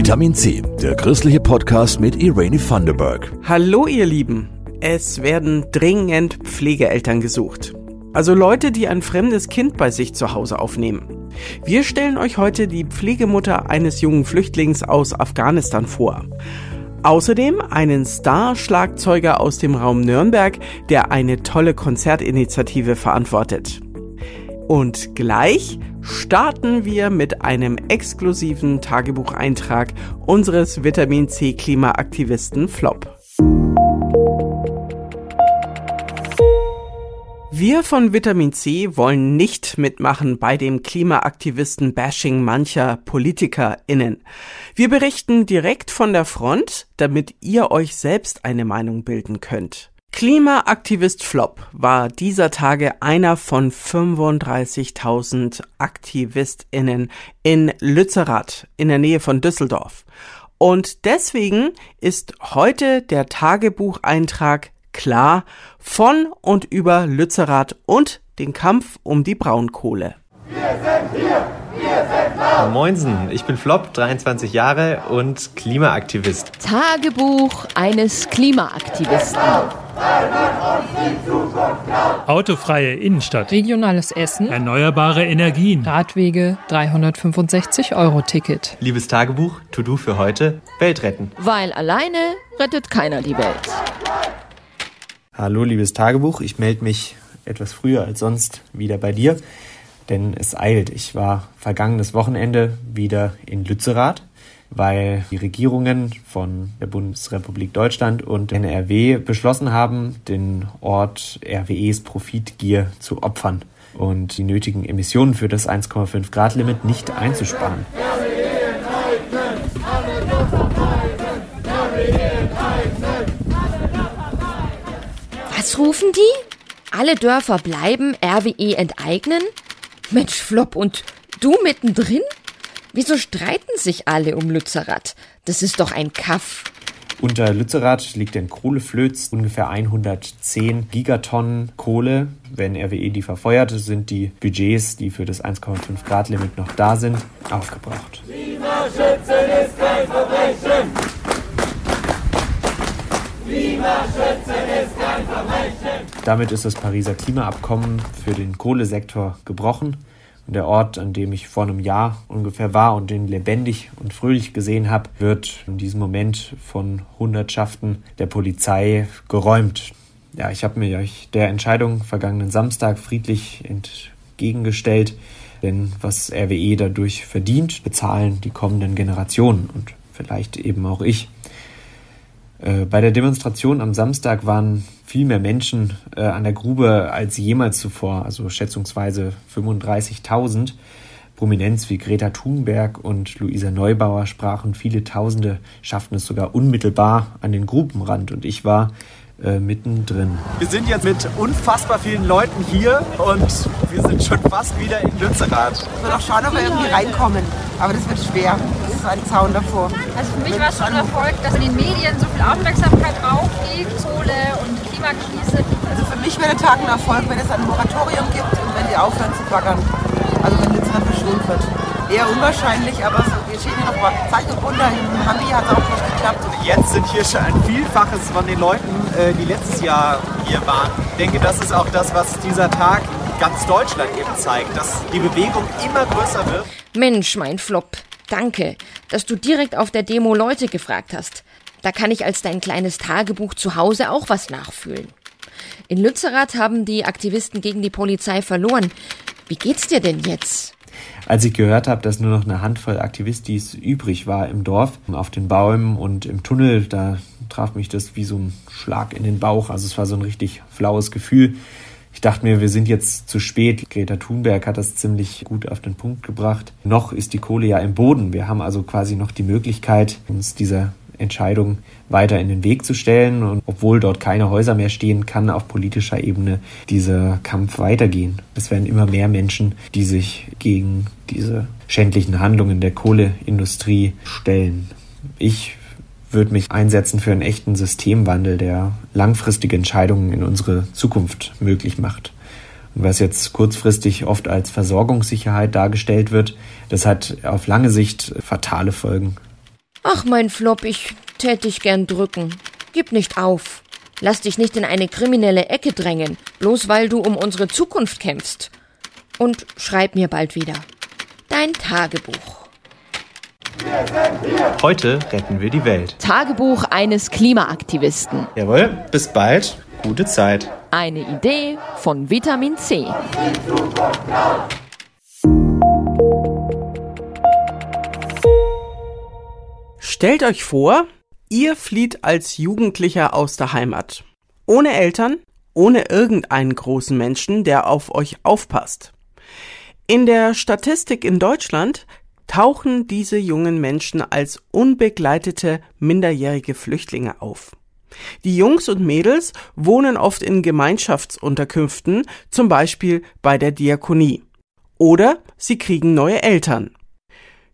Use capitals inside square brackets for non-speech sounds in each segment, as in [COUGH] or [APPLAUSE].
Vitamin C, der christliche Podcast mit Irene Thunderberg. Hallo ihr Lieben, es werden dringend Pflegeeltern gesucht. Also Leute, die ein fremdes Kind bei sich zu Hause aufnehmen. Wir stellen euch heute die Pflegemutter eines jungen Flüchtlings aus Afghanistan vor. Außerdem einen Star-Schlagzeuger aus dem Raum Nürnberg, der eine tolle Konzertinitiative verantwortet. Und gleich starten wir mit einem exklusiven Tagebucheintrag unseres Vitamin C Klimaaktivisten Flop. Wir von Vitamin C wollen nicht mitmachen bei dem Klimaaktivisten-Bashing mancher PolitikerInnen. Wir berichten direkt von der Front, damit ihr euch selbst eine Meinung bilden könnt. Klimaaktivist Flop war dieser Tage einer von 35.000 AktivistInnen in Lützerath in der Nähe von Düsseldorf. Und deswegen ist heute der Tagebucheintrag klar von und über Lützerath und den Kampf um die Braunkohle. Wir sind hier. Moinsen, ich bin Flop, 23 Jahre und Klimaaktivist. Tagebuch eines Klimaaktivisten. Autofreie Innenstadt. Regionales Essen. Erneuerbare Energien. Radwege 365 Euro Ticket. Liebes Tagebuch, To-Do für heute, Welt retten. Weil alleine rettet keiner die Welt. Hallo liebes Tagebuch, ich melde mich etwas früher als sonst wieder bei dir, denn es eilt. Ich war vergangenes Wochenende wieder in Lützerath, weil die Regierungen von der Bundesrepublik Deutschland und NRW beschlossen haben, den Ort RWEs Profitgier zu opfern und die nötigen Emissionen für das 1,5 Grad Limit nicht einzusparen. Was rufen die? Alle Dörfer bleiben, RWE enteignen? Mensch, Flop, und du mittendrin? Wieso streiten sich alle um Lützerath? Das ist doch ein Kaff. Unter Lützerath liegt in Kohleflöz ungefähr 110 Gigatonnen Kohle. Wenn RWE die verfeuert, sind die Budgets, die für das 1,5 Grad Limit noch da sind, aufgebraucht. Klimaschützen ist kein Verbrechen. Klimaschützen ist kein Verbrechen. Damit ist das Pariser Klimaabkommen für den Kohlesektor gebrochen. Und der Ort, an dem ich vor einem Jahr ungefähr war und den lebendig und fröhlich gesehen habe, wird in diesem Moment von Hundertschaften der Polizei geräumt. Ja, ich habe mir der Entscheidung vergangenen Samstag friedlich entgegengestellt, denn was RWE dadurch verdient, bezahlen die kommenden Generationen und vielleicht eben auch ich. Äh, bei der Demonstration am Samstag waren viel mehr Menschen äh, an der Grube als jemals zuvor, also schätzungsweise 35.000. Prominenz wie Greta Thunberg und Luisa Neubauer sprachen, viele Tausende schafften es sogar unmittelbar an den Grubenrand und ich war äh, mittendrin. Wir sind jetzt mit unfassbar vielen Leuten hier und wir sind schon fast wieder in Lützerath. Ich will auch schauen, ob wir irgendwie reinkommen, aber das wird schwer. Das ist ein Zaun davor. Also für mich war es schon ein Erfolg, dass in den Medien so viel Aufmerksamkeit auf die Kohle und Klimakrise. Also für mich wäre der Tag ein Erfolg, wenn es ein Moratorium gibt und wenn die aufhören zu baggern. Also wenn Lützerath verschont wird. Eher unwahrscheinlich, aber wir hier noch mal Zeichen runter. In Hambi hat es auch nicht geklappt. Jetzt sind hier schon ein Vielfaches von den Leuten, äh, die letztes Jahr hier waren. Ich denke, das ist auch das, was dieser Tag ganz Deutschland eben zeigt, dass die Bewegung immer größer wird. Mensch, mein Flop, danke, dass du direkt auf der Demo Leute gefragt hast. Da kann ich als dein kleines Tagebuch zu Hause auch was nachfühlen. In Lützerath haben die Aktivisten gegen die Polizei verloren. Wie geht's dir denn jetzt? Als ich gehört habe, dass nur noch eine Handvoll Aktivistis übrig war im Dorf, auf den Bäumen und im Tunnel, da traf mich das wie so ein Schlag in den Bauch. Also es war so ein richtig flaues Gefühl. Ich dachte mir, wir sind jetzt zu spät. Greta Thunberg hat das ziemlich gut auf den Punkt gebracht. Noch ist die Kohle ja im Boden. Wir haben also quasi noch die Möglichkeit, uns dieser Entscheidung weiter in den Weg zu stellen. Und obwohl dort keine Häuser mehr stehen, kann auf politischer Ebene dieser Kampf weitergehen. Es werden immer mehr Menschen, die sich gegen diese schändlichen Handlungen der Kohleindustrie stellen. Ich würde mich einsetzen für einen echten Systemwandel, der langfristige Entscheidungen in unsere Zukunft möglich macht. Und was jetzt kurzfristig oft als Versorgungssicherheit dargestellt wird, das hat auf lange Sicht fatale Folgen. Ach, mein Flop, ich tät dich gern drücken. Gib nicht auf. Lass dich nicht in eine kriminelle Ecke drängen, bloß weil du um unsere Zukunft kämpfst. Und schreib mir bald wieder. Dein Tagebuch. Heute retten wir die Welt. Tagebuch eines Klimaaktivisten. Jawohl, bis bald. Gute Zeit. Eine Idee von Vitamin C. Stellt euch vor, ihr flieht als Jugendlicher aus der Heimat. Ohne Eltern, ohne irgendeinen großen Menschen, der auf euch aufpasst. In der Statistik in Deutschland tauchen diese jungen Menschen als unbegleitete minderjährige Flüchtlinge auf. Die Jungs und Mädels wohnen oft in Gemeinschaftsunterkünften, zum Beispiel bei der Diakonie. Oder sie kriegen neue Eltern.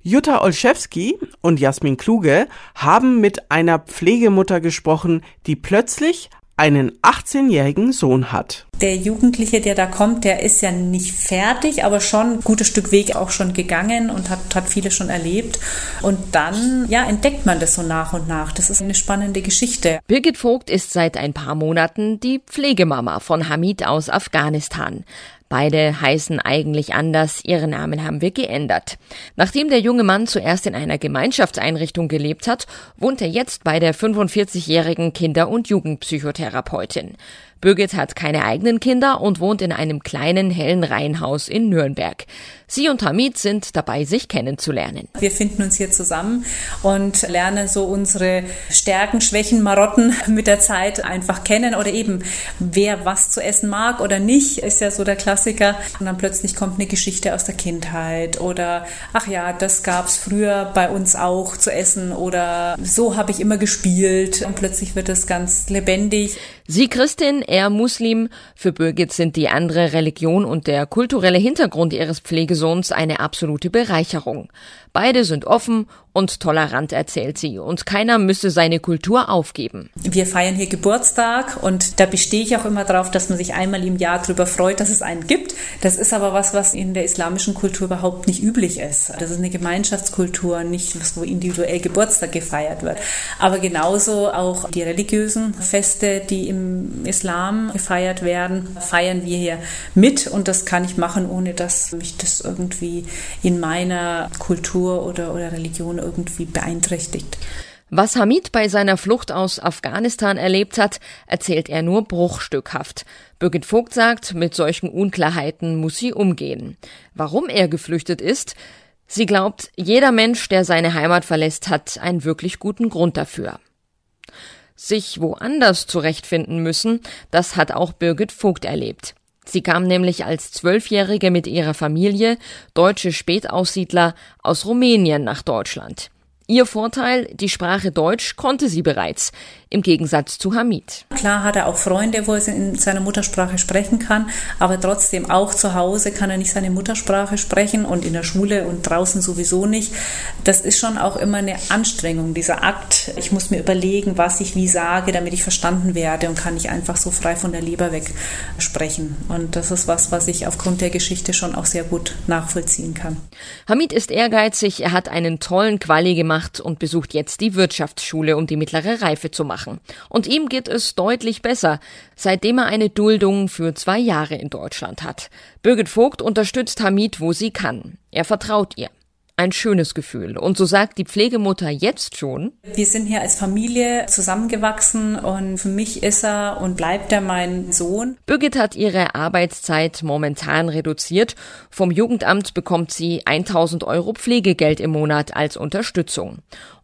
Jutta Olszewski und Jasmin Kluge haben mit einer Pflegemutter gesprochen, die plötzlich einen 18-jährigen Sohn hat. Der Jugendliche, der da kommt, der ist ja nicht fertig, aber schon ein gutes Stück Weg auch schon gegangen und hat, hat viele schon erlebt. Und dann, ja, entdeckt man das so nach und nach. Das ist eine spannende Geschichte. Birgit Vogt ist seit ein paar Monaten die Pflegemama von Hamid aus Afghanistan. Beide heißen eigentlich anders, ihre Namen haben wir geändert. Nachdem der junge Mann zuerst in einer Gemeinschaftseinrichtung gelebt hat, wohnt er jetzt bei der 45-jährigen Kinder- und Jugendpsychotherapeutin. Birgit hat keine eigenen Kinder und wohnt in einem kleinen hellen Reihenhaus in Nürnberg. Sie und Hamid sind dabei, sich kennenzulernen. Wir finden uns hier zusammen und lernen so unsere Stärken, Schwächen, Marotten [LAUGHS] mit der Zeit einfach kennen oder eben wer was zu essen mag oder nicht, ist ja so der Klassiker. Und dann plötzlich kommt eine Geschichte aus der Kindheit oder ach ja, das gab's früher bei uns auch zu essen oder so habe ich immer gespielt und plötzlich wird es ganz lebendig. Sie Christin, er Muslim. Für Birgit sind die andere Religion und der kulturelle Hintergrund ihres Pflegesohns eine absolute Bereicherung. Beide sind offen und tolerant, erzählt sie, und keiner müsse seine Kultur aufgeben. Wir feiern hier Geburtstag und da bestehe ich auch immer darauf, dass man sich einmal im Jahr darüber freut, dass es einen gibt. Das ist aber was, was in der islamischen Kultur überhaupt nicht üblich ist. Das ist eine Gemeinschaftskultur, nicht was, wo individuell Geburtstag gefeiert wird. Aber genauso auch die religiösen Feste, die im Islam gefeiert werden, feiern wir hier mit und das kann ich machen, ohne dass mich das irgendwie in meiner Kultur oder, oder Religion irgendwie beeinträchtigt. Was Hamid bei seiner Flucht aus Afghanistan erlebt hat, erzählt er nur bruchstückhaft. Birgit Vogt sagt, mit solchen Unklarheiten muss sie umgehen. Warum er geflüchtet ist? Sie glaubt, jeder Mensch, der seine Heimat verlässt, hat einen wirklich guten Grund dafür. Sich woanders zurechtfinden müssen, das hat auch Birgit Vogt erlebt. Sie kam nämlich als Zwölfjährige mit ihrer Familie, deutsche Spätaussiedler, aus Rumänien nach Deutschland. Ihr Vorteil, die Sprache Deutsch konnte sie bereits, im Gegensatz zu Hamid. Klar hat er auch Freunde, wo er in seiner Muttersprache sprechen kann, aber trotzdem auch zu Hause kann er nicht seine Muttersprache sprechen und in der Schule und draußen sowieso nicht. Das ist schon auch immer eine Anstrengung, dieser Akt. Ich muss mir überlegen, was ich wie sage, damit ich verstanden werde und kann nicht einfach so frei von der Leber weg sprechen. Und das ist was, was ich aufgrund der Geschichte schon auch sehr gut nachvollziehen kann. Hamid ist ehrgeizig, er hat einen tollen Quali gemacht und besucht jetzt die Wirtschaftsschule, um die mittlere Reife zu machen. Und ihm geht es deutlich besser, seitdem er eine Duldung für zwei Jahre in Deutschland hat. Birgit Vogt unterstützt Hamid, wo sie kann. Er vertraut ihr ein schönes Gefühl. Und so sagt die Pflegemutter jetzt schon. Wir sind hier als Familie zusammengewachsen und für mich ist er und bleibt er mein Sohn. Birgit hat ihre Arbeitszeit momentan reduziert. Vom Jugendamt bekommt sie 1000 Euro Pflegegeld im Monat als Unterstützung.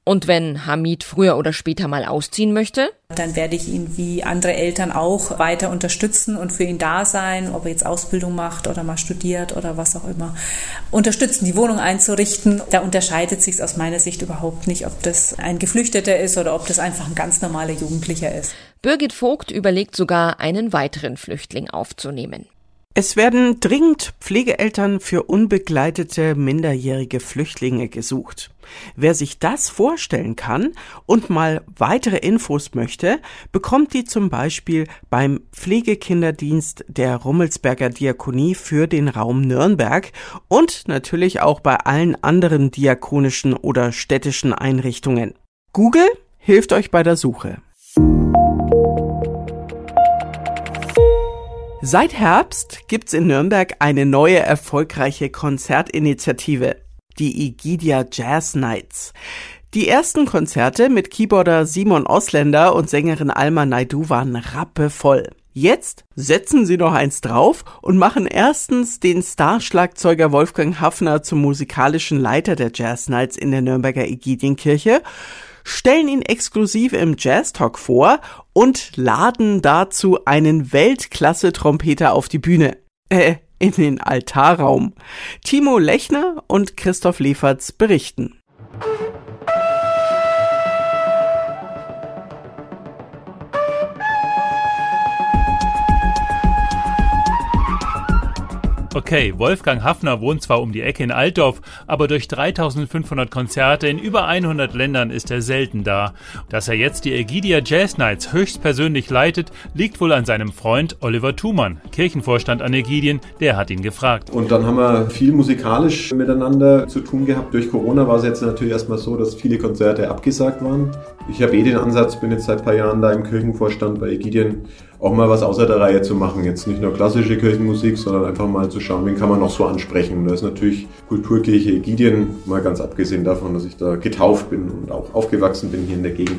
Und wenn Hamid früher oder später mal ausziehen möchte? Dann werde ich ihn wie andere Eltern auch weiter unterstützen und für ihn da sein, ob er jetzt Ausbildung macht oder mal studiert oder was auch immer. Unterstützen, die Wohnung einzurichten. Da unterscheidet sich aus meiner Sicht überhaupt nicht, ob das ein Geflüchteter ist oder ob das einfach ein ganz normaler Jugendlicher ist. Birgit Vogt überlegt sogar, einen weiteren Flüchtling aufzunehmen. Es werden dringend Pflegeeltern für unbegleitete minderjährige Flüchtlinge gesucht. Wer sich das vorstellen kann und mal weitere Infos möchte, bekommt die zum Beispiel beim Pflegekinderdienst der Rummelsberger Diakonie für den Raum Nürnberg und natürlich auch bei allen anderen diakonischen oder städtischen Einrichtungen. Google hilft euch bei der Suche. Seit Herbst gibt's in Nürnberg eine neue erfolgreiche Konzertinitiative, die Igidia Jazz Nights. Die ersten Konzerte mit Keyboarder Simon Ausländer und Sängerin Alma Naidu waren rappevoll. Jetzt setzen sie noch eins drauf und machen erstens den Starschlagzeuger Wolfgang Hafner zum musikalischen Leiter der Jazz Nights in der Nürnberger Igidienkirche stellen ihn exklusiv im Jazz Talk vor und laden dazu einen Weltklasse-Trompeter auf die Bühne. Äh, in den Altarraum. Timo Lechner und Christoph Leferz berichten. Okay, Wolfgang Hafner wohnt zwar um die Ecke in Altdorf, aber durch 3500 Konzerte in über 100 Ländern ist er selten da. Dass er jetzt die Egidia Jazz Nights höchstpersönlich leitet, liegt wohl an seinem Freund Oliver Thumann, Kirchenvorstand an Egidien, der hat ihn gefragt. Und dann haben wir viel musikalisch miteinander zu tun gehabt. Durch Corona war es jetzt natürlich erstmal so, dass viele Konzerte abgesagt waren. Ich habe eh den Ansatz, bin jetzt seit ein paar Jahren da im Kirchenvorstand bei Egidien auch mal was außer der Reihe zu machen. Jetzt nicht nur klassische Kirchenmusik, sondern einfach mal zu schauen, wen kann man noch so ansprechen. Und da ist natürlich Kulturkirche Egidien, mal ganz abgesehen davon, dass ich da getauft bin und auch aufgewachsen bin hier in der Gegend,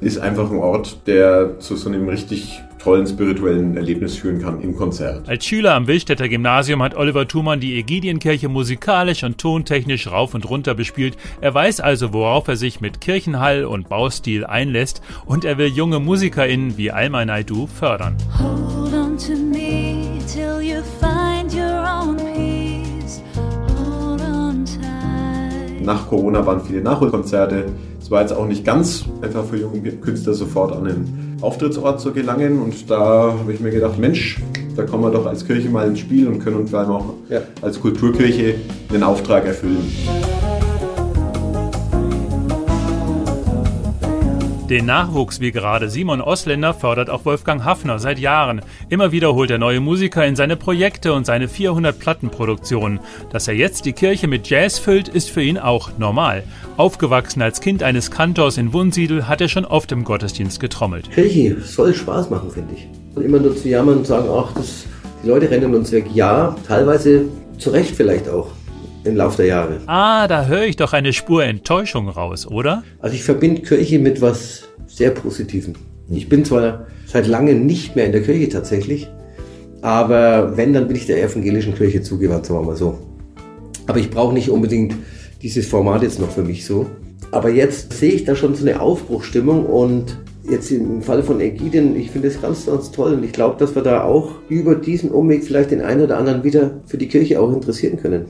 ist einfach ein Ort, der zu so einem richtig tollen spirituellen Erlebnis führen kann im Konzert. Als Schüler am Willstädter Gymnasium hat Oliver Thumann die Egidienkirche musikalisch und tontechnisch rauf und runter bespielt. Er weiß also, worauf er sich mit Kirchenhall und Baustil einlässt und er will junge MusikerInnen wie Alma Naidu fördern. Hold on to me till you find your own peace. Hold on tight. Nach Corona waren viele Nachholkonzerte. Es war jetzt auch nicht ganz einfach für junge Künstler sofort an den Auftrittsort zu gelangen. Und da habe ich mir gedacht, Mensch, da kommen wir doch als Kirche mal ins Spiel und können uns vor allem auch ja. als Kulturkirche den Auftrag erfüllen. Den Nachwuchs wie gerade Simon Osländer fördert auch Wolfgang Hafner seit Jahren. Immer wieder holt er neue Musiker in seine Projekte und seine 400 Plattenproduktionen. Dass er jetzt die Kirche mit Jazz füllt, ist für ihn auch normal. Aufgewachsen als Kind eines Kantors in Wunsiedel hat er schon oft im Gottesdienst getrommelt. Kirche soll Spaß machen, finde ich. Und immer nur zu jammern und sagen, ach, das, die Leute rennen uns weg. Ja, teilweise zu Recht vielleicht auch im Laufe der Jahre. Ah, da höre ich doch eine Spur Enttäuschung raus, oder? Also ich verbinde Kirche mit was sehr Positivem. Ich bin zwar seit langem nicht mehr in der Kirche tatsächlich, aber wenn, dann bin ich der evangelischen Kirche zugewandt, sagen wir mal so. Aber ich brauche nicht unbedingt dieses Format jetzt noch für mich so. Aber jetzt sehe ich da schon so eine Aufbruchstimmung und jetzt im Fall von Ägidien, ich finde es ganz, ganz toll und ich glaube, dass wir da auch über diesen Umweg vielleicht den einen oder anderen wieder für die Kirche auch interessieren können.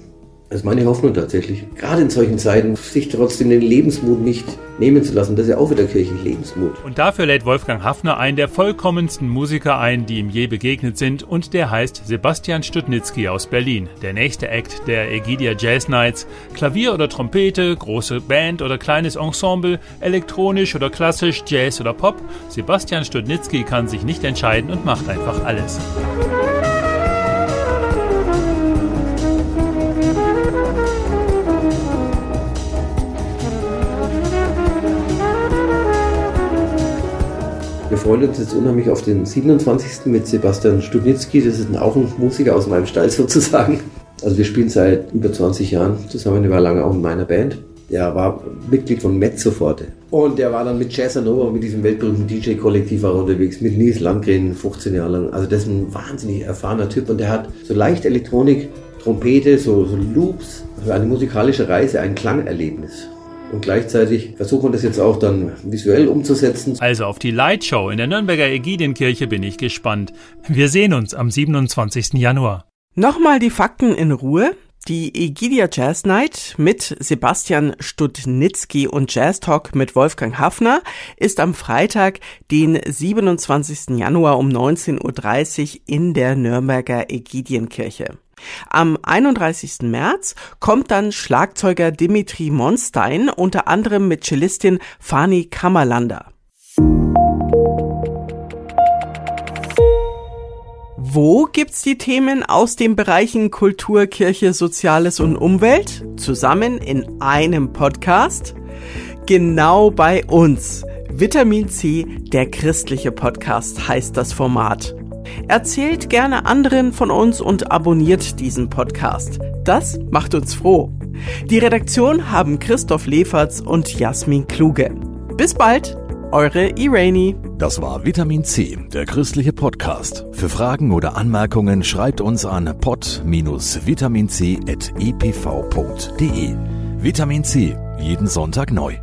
Das ist meine Hoffnung tatsächlich. Gerade in solchen Zeiten, sich trotzdem den Lebensmut nicht nehmen zu lassen. Das ist ja auch wieder kirchlich Lebensmut. Und dafür lädt Wolfgang Hafner einen der vollkommensten Musiker ein, die ihm je begegnet sind. Und der heißt Sebastian Stutnitzky aus Berlin. Der nächste Act der Egidia Jazz Nights. Klavier oder Trompete, große Band oder kleines Ensemble, elektronisch oder klassisch, Jazz oder Pop. Sebastian Stutnitzky kann sich nicht entscheiden und macht einfach alles. Wir freuen uns jetzt unheimlich auf den 27. mit Sebastian Stubnitzki. Das ist auch ein Musiker aus meinem Stall [LAUGHS] sozusagen. Also wir spielen seit über 20 Jahren zusammen. Der war lange auch in meiner Band. Der war Mitglied von Mezzoforte. Und der war dann mit Jazz Nova, mit diesem weltberühmten DJ-Kollektiv unterwegs, mit Nils Landgren 15 Jahre lang. Also das ist ein wahnsinnig erfahrener Typ und der hat so leicht Elektronik, Trompete, so, so Loops, für eine musikalische Reise, ein Klangerlebnis. Und gleichzeitig versucht man das jetzt auch dann visuell umzusetzen. Also auf die Lightshow in der Nürnberger Ägidienkirche bin ich gespannt. Wir sehen uns am 27. Januar. Nochmal die Fakten in Ruhe. Die Egidia Jazz Night mit Sebastian Studnitzky und Jazz Talk mit Wolfgang Hafner ist am Freitag, den 27. Januar um 19.30 Uhr in der Nürnberger Egidienkirche. Am 31. März kommt dann Schlagzeuger Dimitri Monstein unter anderem mit Cellistin Fani Kammerlander. Wo gibt's die Themen aus den Bereichen Kultur, Kirche, Soziales und Umwelt zusammen in einem Podcast? Genau bei uns. Vitamin C, der christliche Podcast heißt das Format. Erzählt gerne anderen von uns und abonniert diesen Podcast. Das macht uns froh. Die Redaktion haben Christoph Leferz und Jasmin Kluge. Bis bald! Eure Irani. Das war Vitamin C, der christliche Podcast. Für Fragen oder Anmerkungen schreibt uns an pod-vitaminc.epv.de. Vitamin C, jeden Sonntag neu.